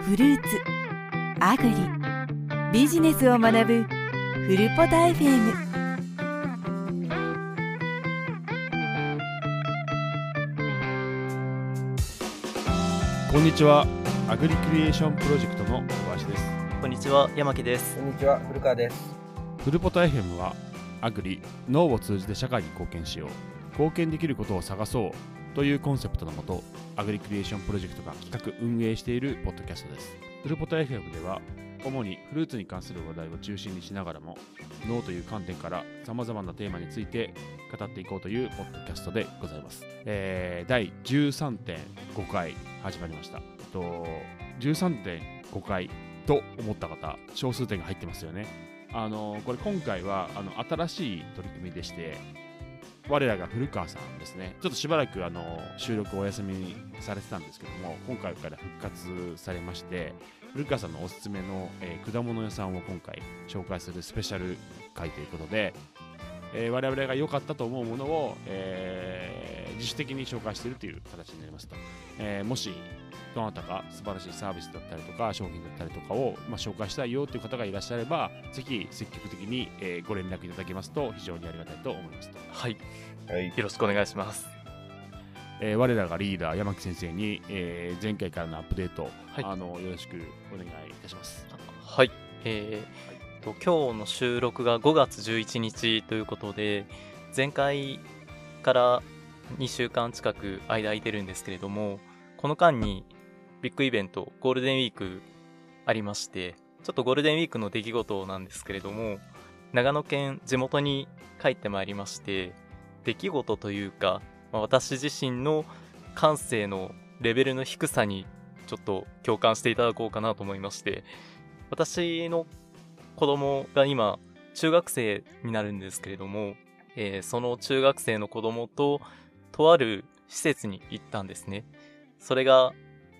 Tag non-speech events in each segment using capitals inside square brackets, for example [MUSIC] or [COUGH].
フルーツアグリビジネスを学ぶフルポタ FM こんにちは。アグリクリエーションプロジェクトの小林です。こんにちは、山木です。こ。んにちは、古川です。フルポタ FM はアグリ農を通じて社会に貢献しよう。貢献できることを探そうというコンセプトのもとアグリクリエーションプロジェクトが企画運営しているポッドキャストです。フルポタ FM では主にフルーツに関する話題を中心にしながらも農という観点からさまざまなテーマについて語っていこうというポッドキャストでございます、えー第13.5回始まりました。と13.5回と思った方小数点が入ってますよね。あのこれ今回はあの新しい取り組みでして我らが古川さんですね。ちょっとしばらくあの収録お休みされてたんですけども今回から復活されまして古川さんのおすすめの、えー果物屋さんを今回紹介するスペシャル回ということで、えー我々が良かったと思うものを、えー自主的に紹介しているという形になりますと、えーもしどなたか素晴らしいサービスだったりとか商品だったりとかを、まあ、紹介したいよという方がいらっしゃればぜひ積極的に、えーご連絡いただけますと非常にありがたいと思いますと、はい、はい。よろしくお願いします。えー我らがリーダー山木先生に、えー前回からのアップデート、はい。あのよろしくお願いいたします。はい、えーと今日の収録が5月11日ということで、前回から2週間近く間空いてるんですけれども、この間にビッグイベント、ゴールデンウィークありまして、ちょっとゴールデンウィークの出来事なんですけれども、長野県地元に帰ってまいりまして、出来事というか、まあ私自身の感性のレベルの低さにちょっと共感していただこうかなと思いまして、私の子供が今、中学生になるんですけれども、えーその中学生の子供と、とある施設に行ったんですね。それが、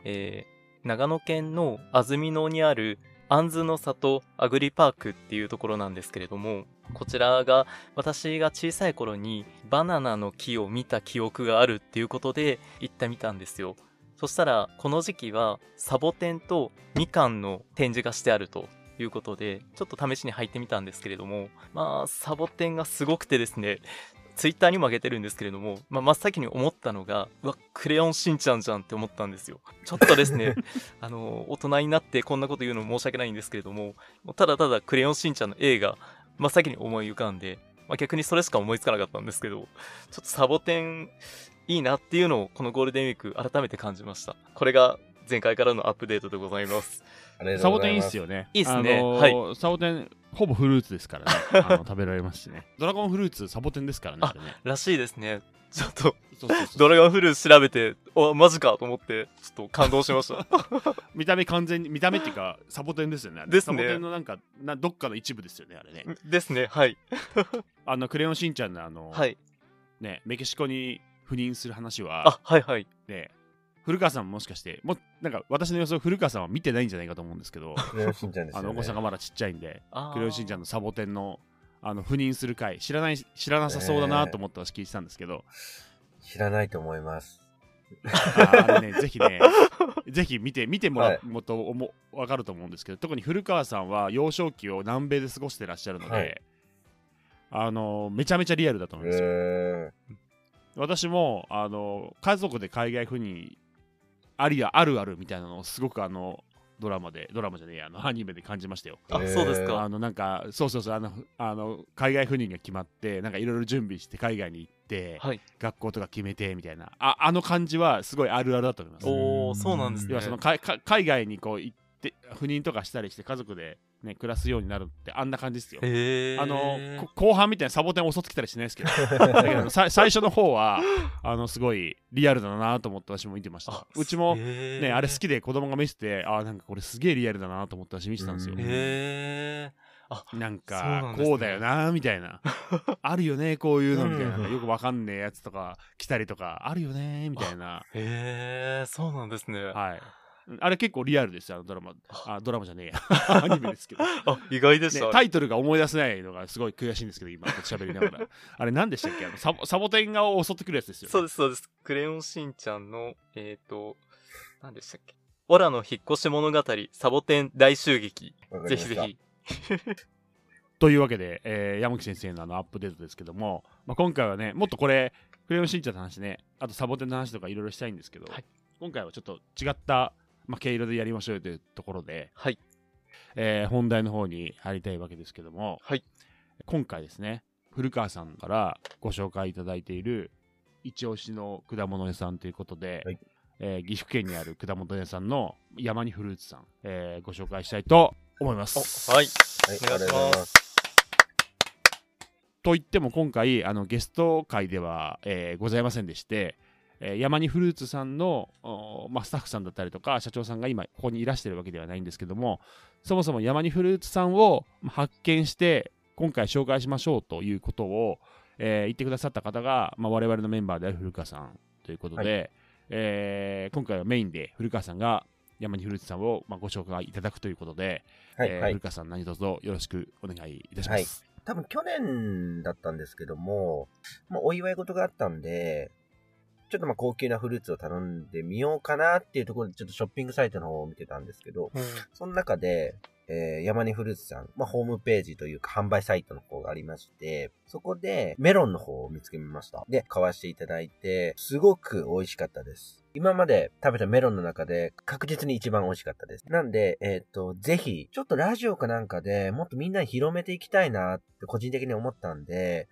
えー長野県の安曇野にある、安曇の里アグリパークっていうところなんですけれども、こちらが私が小さい頃にバナナの木を見た記憶があるっていうことで行ってみたんですよ。そしたら、この時期はサボテンとみかんの展示がしてあるということで、ちょっと試しに入ってみたんですけれども、まあ、サボテンがすごくてですね、ツイッターにも上げてるんですけれども、まあ、真っ先に思ったのが、うわ、クレヨンしんちゃんじゃんって思ったんですよ。ちょっとですね、[LAUGHS] あの、大人になってこんなこと言うの申し訳ないんですけれども、もうただただクレヨンしんちゃんの映画、真っ先に思い浮かんで、まあ、逆にそれしか思いつかなかったんですけど、ちょっとサボテンいいなっていうのをこのゴールデンウィーク改めて感じました。これが前回からのアップデートでございます。サボテンいいっす。すよねいいっすねあのーサボテンほぼフルーツですからね [LAUGHS] あの食べられますしねドラゴンフルーツサボテンですからねあれねらしいですね。ちょっと、ドラゴンフルーツ調べて、お、マジかと思って、ちょっと感動しました。[LAUGHS] 見た目完全に見た目っていうかサボテンですよねですねサボテンのなんかなどっかの一部ですよねあれねですね、はい。[LAUGHS] あのクレヨンしんちゃんのあの、はい。ねメキシコに赴任する話はあ、はいはい。ね古川さんももしかしてもなんか私の予想古川さんは見てないんじゃないかと思うんですけど。[LAUGHS] あのお子さんがまだちっちゃいんでクレヨンしんちゃんのサボテンのあの赴任する回知らない知らなさそうだなと思って私聞いてたんですけど、知らないと思います。あれね [LAUGHS] ぜひねぜひ見て見てもらはい。うもと思わかると思うんですけど特に古川さんは幼少期を南米で過ごしてらっしゃるので、はい。あのめちゃめちゃリアルだと思うんですよ、え私もあの家族で海外赴任ありやあるあるみたいなのをすごくあのドラマでドラマじゃねえやあのアニメで感じましたよあ、そうですか。あのなんかそうそうそうあのあの海外赴任が決まってなんかいろいろ準備して海外に行って、はい。学校とか決めてみたいなああの感じはすごいあるあるだと思いますおー、そうなんですね。要はそのかか海外にこう行って赴任とかしたりして家族で、ね、暮らすようになるってあんな感じですよ。あのこ後半みたいなサボテン襲ってきたりしないですけどだけどさ最初の方はあのすごいリアルだなと思って私も見てました。あうちもねあれ好きで子供が見せてあなんかこれすげえリアルだなと思って私見てたんですよ。うんへなんかこうだよなみたいな。[LAUGHS] あるよねこういうのみたいな。うん。よくわかんねえやつとか来たりとかあるよねみたいな。ー。へー、そうなんですね。はいあれ結構リアルですよあのドラマあドラマじゃねえや [LAUGHS] アニメですけどあ、意外でした。ねタイトルが思い出せないのがすごい悔しいんですけど、今、喋りながら。[LAUGHS] あれ、何でしたっけ？あのサボサボテンが襲ってくるやつですよ、ね。そうです、そうです。クレヨンしんちゃんの、えっ、ー、と、何でしたっけ？オラの引っ越し物語、サボテン大襲撃。ぜひぜひ。[LAUGHS] というわけで、えー山木先生のあのアップデートですけども、まあ、今回はね、もっとこれ、クレヨンしんちゃんの話ね、あとサボテンの話とかいろいろしたいんですけど、はい今回はちょっと違った、まあ、毛色でやりましょうよというところで、はい。えー本題の方に入りたいわけですけども、はい今回ですね、古川さんからご紹介いただいている、一押しの果物屋さんということで、はいえー岐阜県にある果物屋さんの山にフルーツさん、えーご紹介したいと思います。おはい。ありがとうございます。といっても今回あのゲスト会では、えーございませんでして、えー山にフルーツさんの、おまあ、スタッフさんだったりとか社長さんが今ここにいらしてるわけではないんですけどもそもそも山にフルーツさんをまあ発見して今回紹介しましょうということを、えー言ってくださった方が、まあ、我々のメンバーである古川さんということで、えー今回はメインで古川さんが山にフルーツさんを、まあ、ご紹介いただくということで、はい、はいえー古。川さん何卒よろしくお願いいたします。多分去年だったんですけども、まあ、お祝い事があったんで、ちょっとまあ高級なフルーツを頼んでみようかなっていうところで、ちょっとショッピングサイトの方を見てたんですけど、その中で、えー、山根フルーツさん、まあ、ホームページというか販売サイトの方がありまして、そこでメロンの方を見つけました。で、買わせていただいて、すごく美味しかったです。今まで食べたメロンの中で確実に一番美味しかったです。なんで、えっ、と、ぜひ、ちょっとラジオかなんかでもっとみんなに広めていきたいなって個人的に思ったんで、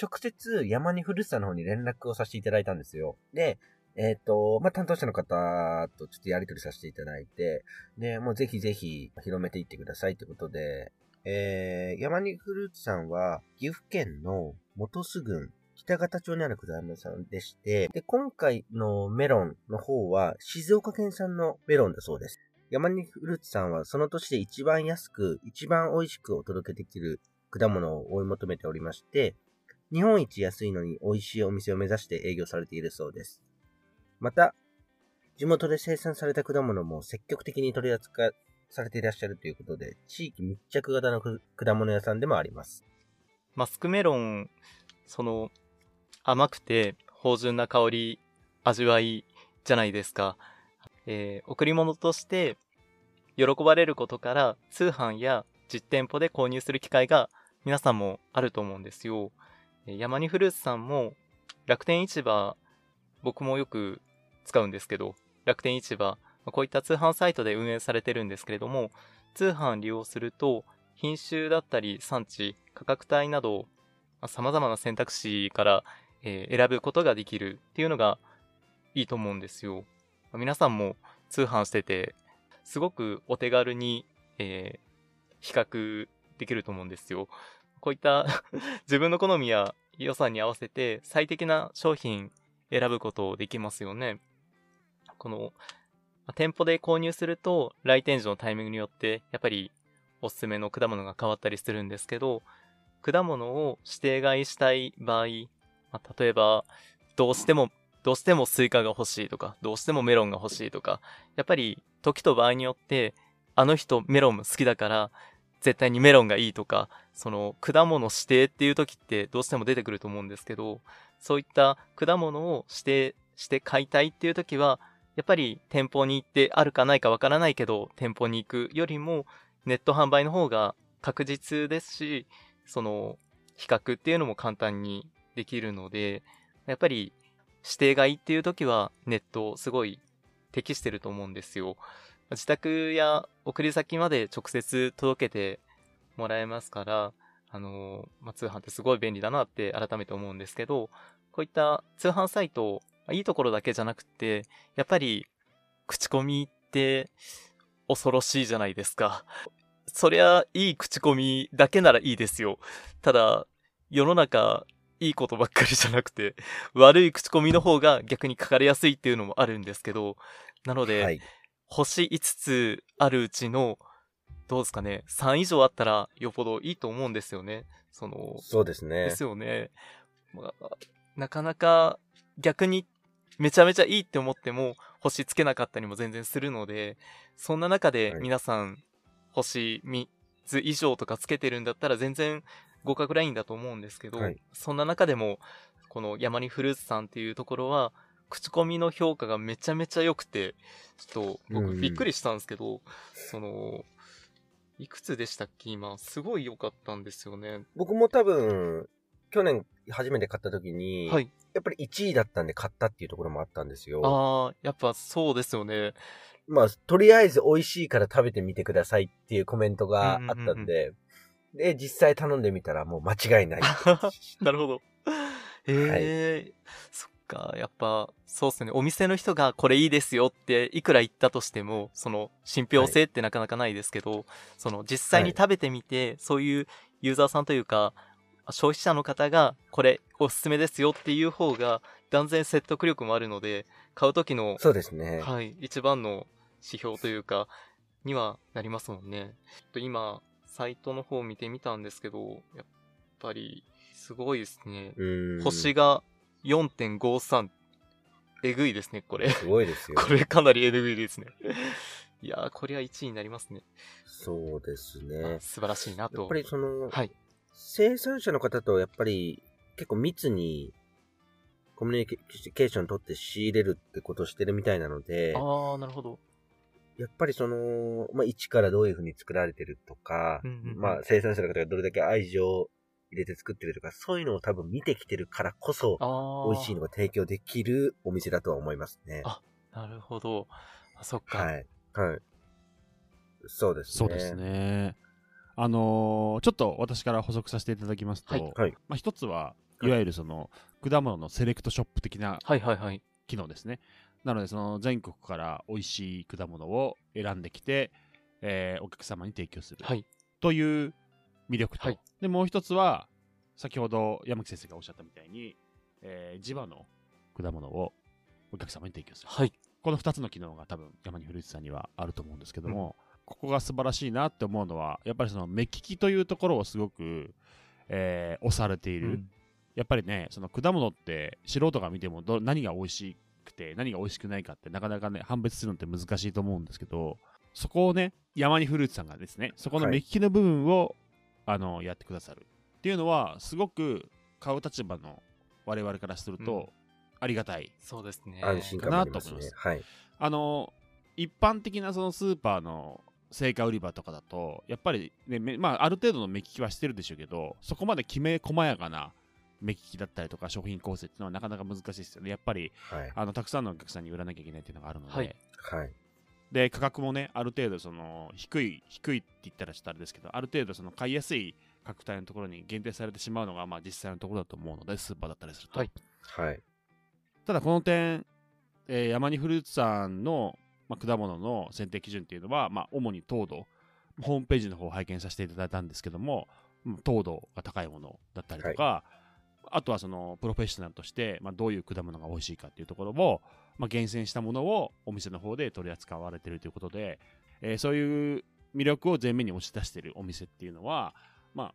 直接山にフルーツさの方に連絡をさせていただいたんですよ。で、えっ、と、まあ、担当者の方とちょっとやり取りさせていただいて、で、もうぜひぜひ広めていってくださいということで、えー、山にフルーツさんは岐阜県の本栖郡北方町にある果物さんでして、で、今回のメロンの方は静岡県産のメロンだそうです。山にフルーツさんはその年で一番安く、一番美味しくお届けできる果物を追い求めておりまして、日本一安いのに美味しいお店を目指して営業されているそうです。また、地元で生産された果物も積極的に取り扱いされていらっしゃるということで、地域密着型の果物屋さんでもあります。マスクメロン、その、甘くて芳醇な香り、味わいじゃないですか。えー贈り物として喜ばれることから通販や実店舗で購入する機会が皆さんもあると思うんですよ。え山にフルーツさんも楽天市場、僕もよく使うんですけど、楽天市場、こういった通販サイトで運営されてるんですけれども、通販利用すると品種だったり産地、価格帯など、まあ様々な選択肢から、え選ぶことができるっていうのがいいと思うんですよ。皆さんも通販してて、すごくお手軽に、えー比較できると思うんですよ。こういった [LAUGHS] 自分の好みや予算に合わせて最適な商品選ぶことできますよね。この、ま店舗で購入すると来店時のタイミングによってやっぱりおすすめの果物が変わったりするんですけど、果物を指定買いしたい場合、まあ例えば、どうしても、どうしてもスイカが欲しいとか、どうしてもメロンが欲しいとか、やっぱり時と場合によって、あの人メロン好きだから、絶対にメロンがいいとか、その果物指定っていう時ってどうしても出てくると思うんですけど、そういった果物を指定して買いたいっていう時は、やっぱり店舗に行ってあるかないかわからないけど、店舗に行くよりも、ネット販売の方が確実ですし、その、比較っていうのも簡単にできるので、やっぱり指定買いっていう時はネットすごい適してると思うんですよ。自宅や送り先まで直接届けてもらえますから、あの、まあ、通販ってすごい便利だなって改めて思うんですけど、こういった通販サイト、いいところだけじゃなくて、やっぱり口コミって恐ろしいじゃないですか。そりゃいい口コミだけならいいですよ。ただ、世の中いいことばっかりじゃなくて、悪い口コミの方が逆に書かれやすいっていうのもあるんですけど、なので、はい。星5つあるうちの、どうですかね、3以上あったらよっぽどいいと思うんですよね。その、そうですねで。すよね。まあ、なかなか逆にめちゃめちゃいいって思っても星つけなかったりも全然するので、そんな中ではい皆さん星3つ以上とかつけてるんだったら全然合格ラインだと思うんですけど、はいそんな中でもこの山にフルーツさんっていうところは口コミの評価がめちゃめちゃ良くて、ちょっとうんうん僕びっくりしたんですけど、その、いくつでしたっけ？今、すごい良かったんですよね。僕も多分、去年初めて買った時に、はい。やっぱり1位だったんで買ったっていうところもあったんですよ。ああ、やっぱそうですよね。まあ、とりあえず美味しいから食べてみてくださいっていうコメントがあったんで、で、実際頼んでみたらもう間違いない。[LAUGHS] なるほど。へえ、そっか、やっぱ、そうっすね。お店の人がこれいいですよっていくら言ったとしても、その信憑性ってなかなかないですけど、その実際に食べてみて、そういうユーザーさんというか、消費者の方がこれおすすめですよっていう方が断然説得力もあるので、買う時の、そうですね。はい、一番の指標というか、にはなりますもんね。ちょっと今、サイトの方見てみたんですけど、やっぱり、すごいですね。うん。星が4.53。えぐいですね、これ。すごいですよ。[LAUGHS] これかなりえぐいですね。いやー、これは1位になりますね。そうですね。素晴らしいなと。やっぱりその、はい。生産者の方とやっぱり結構密にコミュニケーション取って仕入れるってことをしてるみたいなので、あー、なるほど。やっぱりその、まあ、一からどういう風に作られてるとか、うんうんうんまあ、生産者の方がどれだけ愛情を入れて作ってるとか、そういうのを多分見てきてるからこそ。美味しいのが提供できるお店だとは思いますね。あなるほど。あ、そっか。はい。はい。そうですね。そうです。ね。あのーちょっと私から補足させていただきますと、はいはいまあ、一つは、はいいわゆるその、果物のセレクトショップ的なはいはいはい。機能ですね。なので、その全国から美味しい果物を選んできて、えーお客様に提供するはい。という魅力と、はい。でもう一つは、先ほど山木先生がおっしゃったみたいに、えー地場の果物をお客様に提供する。はい。この2つの機能が多分山にフルーツさんにはあると思うんですけども、ここが素晴らしいなって思うのはやっぱりその目利きというところをすごく、えー押されている、うん。やっぱりねその果物って素人が見てもど何が美味しくて何が美味しくないかってなかなかね判別するのって難しいと思うんですけどそこをね山にフルーツさんがですねそこのはい。目利きの部分を、あのやってくださるっていうのはすごく買う立場の我々からするうんとありがたいそうですね。安心感もありますかなと。ねはい。あの一般的なそのスーパーの青果売り場とかだとやっぱりね、めまあ、ある程度の目利きはしてるでしょうけどそこまできめ細やかな目利きだったりとか商品構成っていうのはなかなか難しいですよねやっぱりはい。あのたくさんのお客さんに売らなきゃいけないっていうのがあるので、はいはい。で価格もねある程度その低い低いって言ったらちょっとあれですけどある程度その買いやすい価格帯のところに限定されてしまうのがまあ実際のところだと思うのでスーパーだったりすると、はい。はい。ただこの点、えー山にフルーツさんの、まあ、果物の選定基準っていうのは、まあ、主に糖度、ホームページの方を拝見させていただいたんですけども、うん糖度が高いものだったりとか、あとはそのプロフェッショナルとして、まあ、どういう果物が美味しいかっていうところを、まあ、厳選したものをお店の方で取り扱われているということで、えーそういう魅力を前面に押し出しているお店っていうのは、まあ、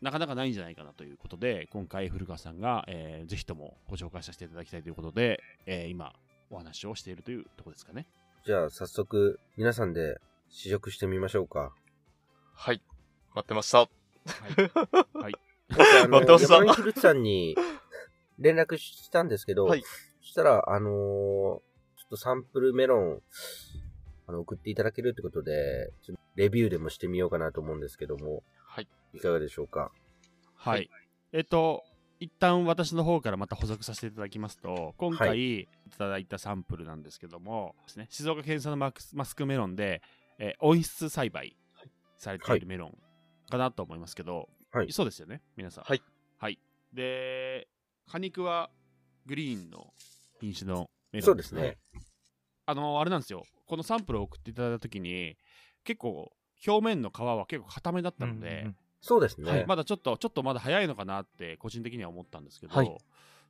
なかなかないんじゃないかなということで、今回、古川さんが、えーぜひともご紹介させていただきたいということで、えー今、お話をしているというところですかね。じゃあ、早速、皆さんで試食してみましょうか。はい。待ってました。はい。僕あの、[LAUGHS] 待ってました山根フルーツさんに連絡したんですけど、はいそしたら、あのーちょっとサンプルメロン、あの、送っていただけるってことで、ちょっとレビューでもしてみようかなと思うんですけども、はい。いかがでしょうか？はい。はいえっと、一旦私の方からまた補足させていただきますと、今回、、はいただいたサンプルなんですけども、ですね、静岡県産のマクスマスクメロンで、えー温室栽培されているメロンかなと思いますけど、はいそうですよね、皆さん。はい。はい。で、果肉はグリーンの品種のメロンそうですね。あの、あれなんですよ。このサンプルを送っていただいたときに、結構、表面の皮は結構固めだったので、うんうんうんそうですね。はい、まだちょっと、ちょっとまだ早いのかなって、個人的には思ったんですけど、はい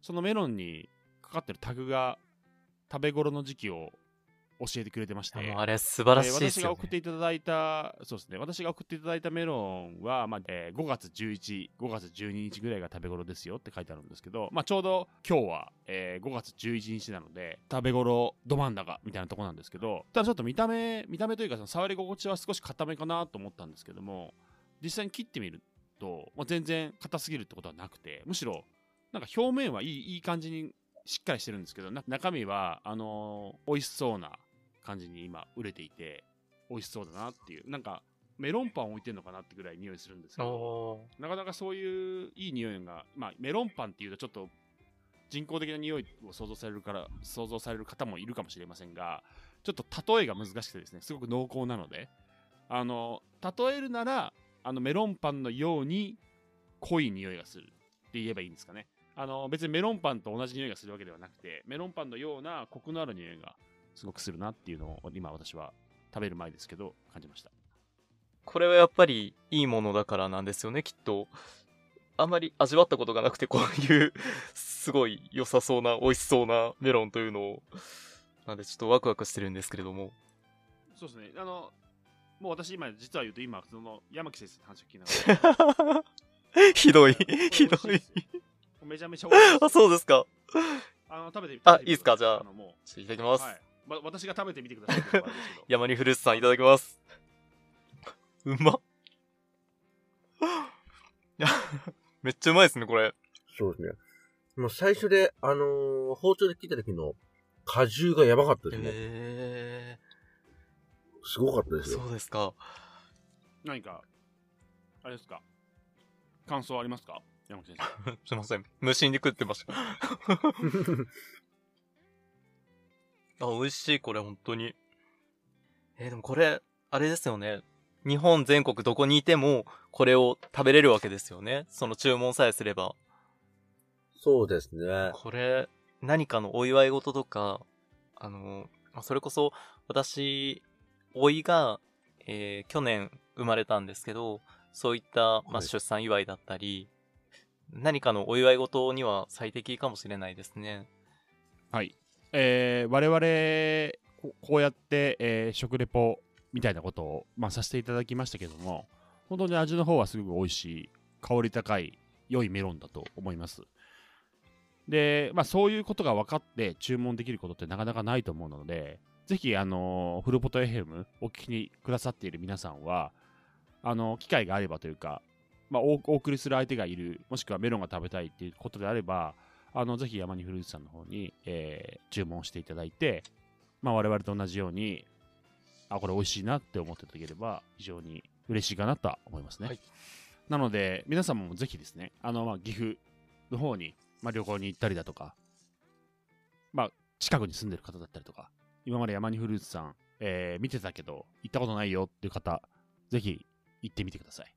そのメロンにかかってるタグが、食べ頃の時期を教えてくれてまして、あれ素晴らしいえーですよ、私が送ってね。いただいた、そうですね、私が送っていただいたメロンは、まあえー5月11、5月12日ぐらいが食べ頃ですよって書いてあるんですけど、まあ、ちょうど今日は、えー5月11日なので、食べ頃ど真ん中みたいなとこなんですけど、ただちょっと見た目、見た目というか、その触り心地は少し固めかなと思ったんですけども、実際に切ってみると、まあ、全然硬すぎるってことはなくて、むしろ、なんか表面はいいいい感じにしっかりしてるんですけど、な中身は、あのー美味しそうな感じに今売れていて、美味しそうだなっていう、なんか、メロンパン置いてんのかなってぐらい匂いするんですけど、あなかなかそういういい匂いが、まあ、メロンパンっていうとちょっと人工的な匂いを想像されるから、想像される方もいるかもしれませんが、ちょっと例えが難しくてですね、すごく濃厚なので、あの、例えるなら、あのメロンパンのように濃い匂いがするって言えばいいんですかね。あの、別にメロンパンと同じ匂いがするわけではなくて、メロンパンのようなコクのある匂いがすごくするなっていうのを今私は食べる前ですけど感じました。これはやっぱりいいものだからなんですよね、きっと。あんまり味わったことがなくて、こういう、すごい良さそうな、美味しそうなメロンというのを、なんでちょっとワクワクしてるんですけれども。そうですね。あの、もう私今、実は言うと今、その、山木先生の話を聞きながら、ひどいひどい。めちゃめちゃ美味しいあ、そうですか。あの、食べてみてみていいっすか？じゃあいただきます。う、はい。わ私が食べてみてください。山にフルーツさんいただきます。うまっ。い [LAUGHS] やめっちゃうまいですね、これ。そうですね。もう最初で、あのー包丁で切った時の果汁がやばかったですね。へすごかったえですよ。そうですか。何か、あれですか？感想ありますか？山木先生。[LAUGHS] すいません。無心で食ってました。[LAUGHS] あ、美味しい、これ、本当に。えーでもこれ、あれですよね。日本全国どこにいても、これを食べれるわけですよね。その注文さえすれば。そうですね。これ、何かのお祝い事とか、あの、まあそれこそ、私、老いが、えー去年生まれたんですけど、そういった、まあ、はい出産祝いだったり、何かのお祝い事には最適かもしれないですね。はい。えー、我々、ここうやって、えー食レポみたいなことを、まあ、させていただきましたけども、本当に味の方はすごく美味しい、香り高い、良いメロンだと思います。で、まあ、そういうことが分かって注文できることってなかなかないと思うので、ぜひ、あのーフルポト FM お聞きにくださっている皆さんは、あの機会があればというか、まあ、おお送りする相手がいる、もしくはメロンが食べたいっていうことであれば、あのぜひ山にフルーツさんの方に、えー注文していただいて、まあ、我々と同じように、あ、これ美味しいなって思っていただければ、非常に嬉しいかなとは思いますね。はいなので、皆様もぜひですね、あの、まあ、岐阜の方に、まあ、旅行に行ったりだとか、まあ、近くに住んでる方だったりとか、今まで山にフルーツさん、えー見てたけど、行ったことないよっていう方、ぜひ行ってみてください。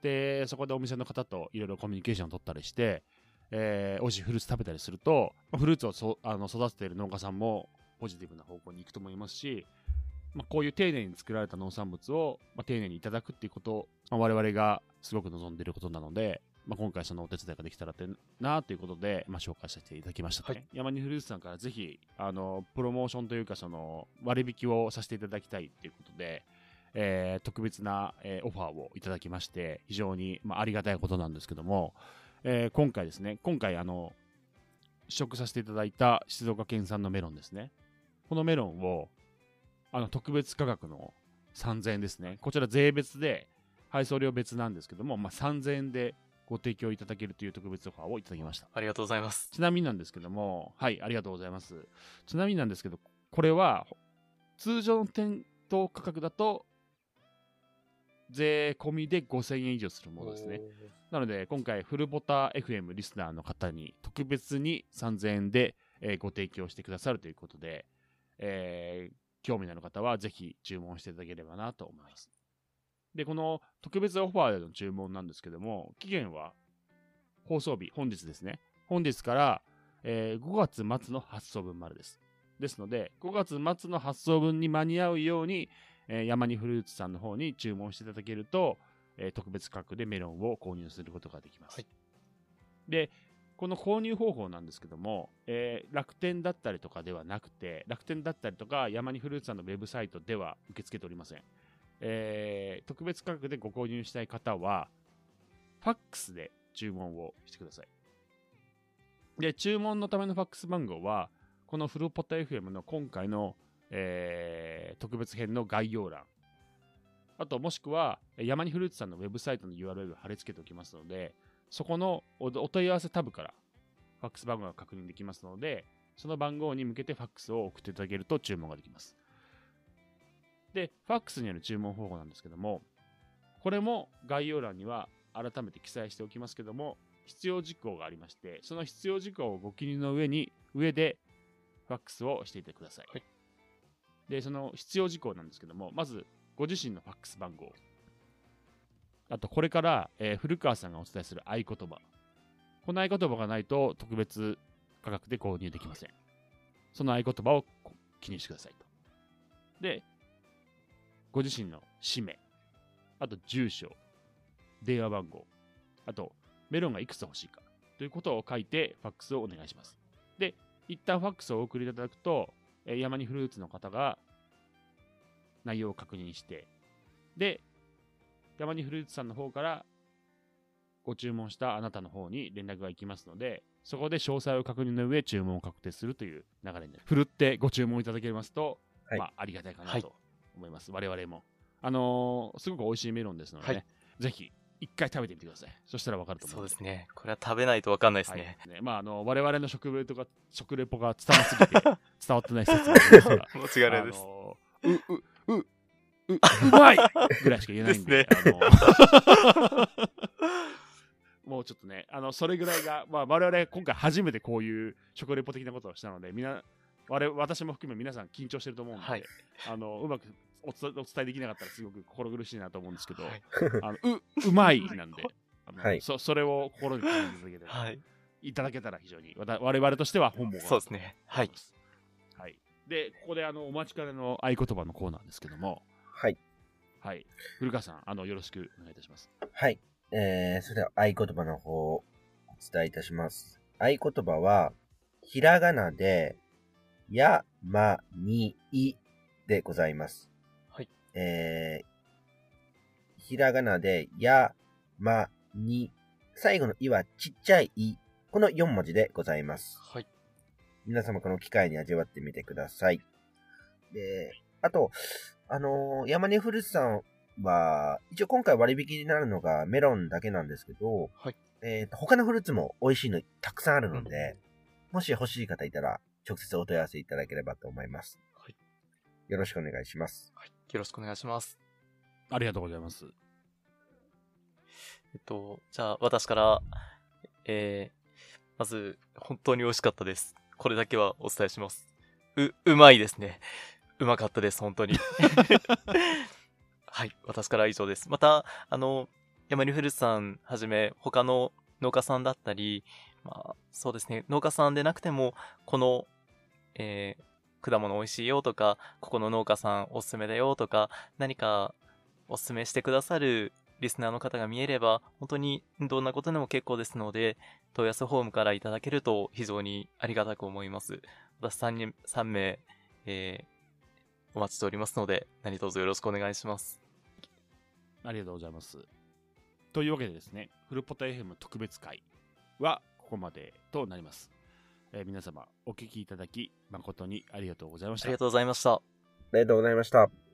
で、そこでお店の方といろいろコミュニケーションを取ったりして、えー美味しいフルーツ食べたりすると、まあフルーツをそあの育てている農家さんもポジティブな方向に行くと思いますし、まあ、こういう丁寧に作られた農産物を、まあ、丁寧にいただくっていうことを、まあ、我々がすごく望んでいることなので、まあ、今回そのお手伝いができたらってなということで、まあ、紹介させていただきましたね、はい。山にフルーツさんからぜひあのプロモーションというかその割引をさせていただきたいっていうことで、えー特別な、えーオファーをいただきまして非常に、まあ、ありがたいことなんですけども、えー今回ですね今回あの試食させていただいた静岡県産のメロンですねこのメロンをあの特別価格の3000円ですねこちら税別で配送料別なんですけども、まあ、3000円でご提供いただけるという特別オファーをいただきましたありがとうございます。ちなみになんですけども、はい、ありがとうございます。ちなみになんですけど、これは通常の店頭価格だと、税込みで5000円以上するものですね。なので、今回、フルボタ FM リスナーの方に特別に3000円で、えーご提供してくださるということで、えー興味のある方はぜひ注文していただければなと思います。で、この特別オファーでの注文なんですけども、期限は放送日、本日ですね。本日から、えー5月末の発送分までです。ですので、5月末の発送分に間に合うように、えー山にフルーツさんの方に注文していただけると、えー特別価格でメロンを購入することができます。はいで、この購入方法なんですけども、えー楽天だったりとかではなくて、楽天だったりとか、山にフルーツさんのウェブサイトでは受け付けておりません。えー特別価格でご購入したい方は、ファックスで注文をしてください。で、注文のためのファックス番号は、このフルポタ FM の今回の、えー特別編の概要欄、あともしくは山にフルーツさんのウェブサイトの URL を貼り付けておきますので、そこのお問い合わせタブからファックス番号が確認できますので、その番号に向けてファックスを送っていただけると注文ができます。で、ファックスによる注文方法なんですけども、これも概要欄には改めて記載しておきますけども、必要事項がありまして、その必要事項をご記入の上に、上でファックスをしていてください。はいで、その必要事項なんですけども、まず、ご自身のファックス番号。あと、これから、えー古川さんがお伝えする合言葉。この合言葉がないと特別価格で購入できません。その合言葉を記入してくださいと。で、ご自身の氏名、あと住所、電話番号、あとメロンがいくつ欲しいかということを書いてファックスをお願いします。で、一旦ファックスをお送りいただくと、えー山にフルーツの方が内容を確認して、で、山にフルーツさんの方からご注文したあなたの方に連絡が行きますので、そこで詳細を確認の上、注文を確定するという流れになる。ふるってご注文いただけますと、はいまあ、ありがたいかなはいと思います。我々も。あのーすごく美味しいメロンですのでね、はいぜひ、一回食べてみてください。そしたらわかると思いうまそですね。これは食べないとわかんないですはいね。ねまあ、あの、我々の食レポが、食レポが伝わりすぎて、[LAUGHS] 伝わってない説もありますが、間違いないです。う、う、う、う、うまいぐらいしか言えないんで、ですあの [LAUGHS] もうちょっとね、あの、それぐらいが、まあ、我々今回初めてこういう食レポ的なことをしたので、みんな、我々私も含め皆さん緊張してると思うんで、はいあの、うまくお伝えお伝えできなかったらすごく心苦しいなと思うんですけど、はいあのう、うまい [LAUGHS] なんで、あのはいそそれを心に決めていただけたら、はい。いただけたら非常に、わた我々としては本望がそうですね。はい。はい。で、ここであのお待ちかねの合言葉のコーナーですけども、はい。はい。古川さん、あの、よろしくお願いいたします。はい。えー、それでは合言葉の方をお伝えいたします。合言葉は、ひらがなで、や、ま、に、いでございます。はい。えー、ひらがなで、や、ま、に、最後のいはちっちゃいい。この4文字でございます。はい。皆様この機会に味わってみてください。で、あと、あのー山根フルーツさんは、一応今回割引になるのがメロンだけなんですけど、はいえっ、と、他のフルーツも美味しいのたくさんあるので、もし欲しい方いたら、直接お問い合わせいただければと思います。はい。よろしくお願いします。はい。よろしくお願いします。ありがとうございます。えっと、じゃあ、私から、えー、まず、本当に美味しかったです。これだけはお伝えします。う、うまいですね。うまかったです、本当に。[LAUGHS] はい、私からは以上です。また、あの、山にフルさんはじめ、他の農家さんだったり、まあ、そうですね、農家さんでなくても、この、えー果物美味しいよとか、ここの農家さんおすすめだよとか、何かおすすめしてくださるリスナーの方が見えれば、本当にどんなことでも結構ですので、問い合わせフォームからいただけると非常にありがたく思います。私3、3名、えーお待ちしておりますので、何卒よろしくお願いします。ありがとうございます。というわけでですね、フルポタ FM 特別会はここまでとなります。えー皆様、お聞きいただき、誠にありがとうございましたありが。とうございました。ありがとうございました。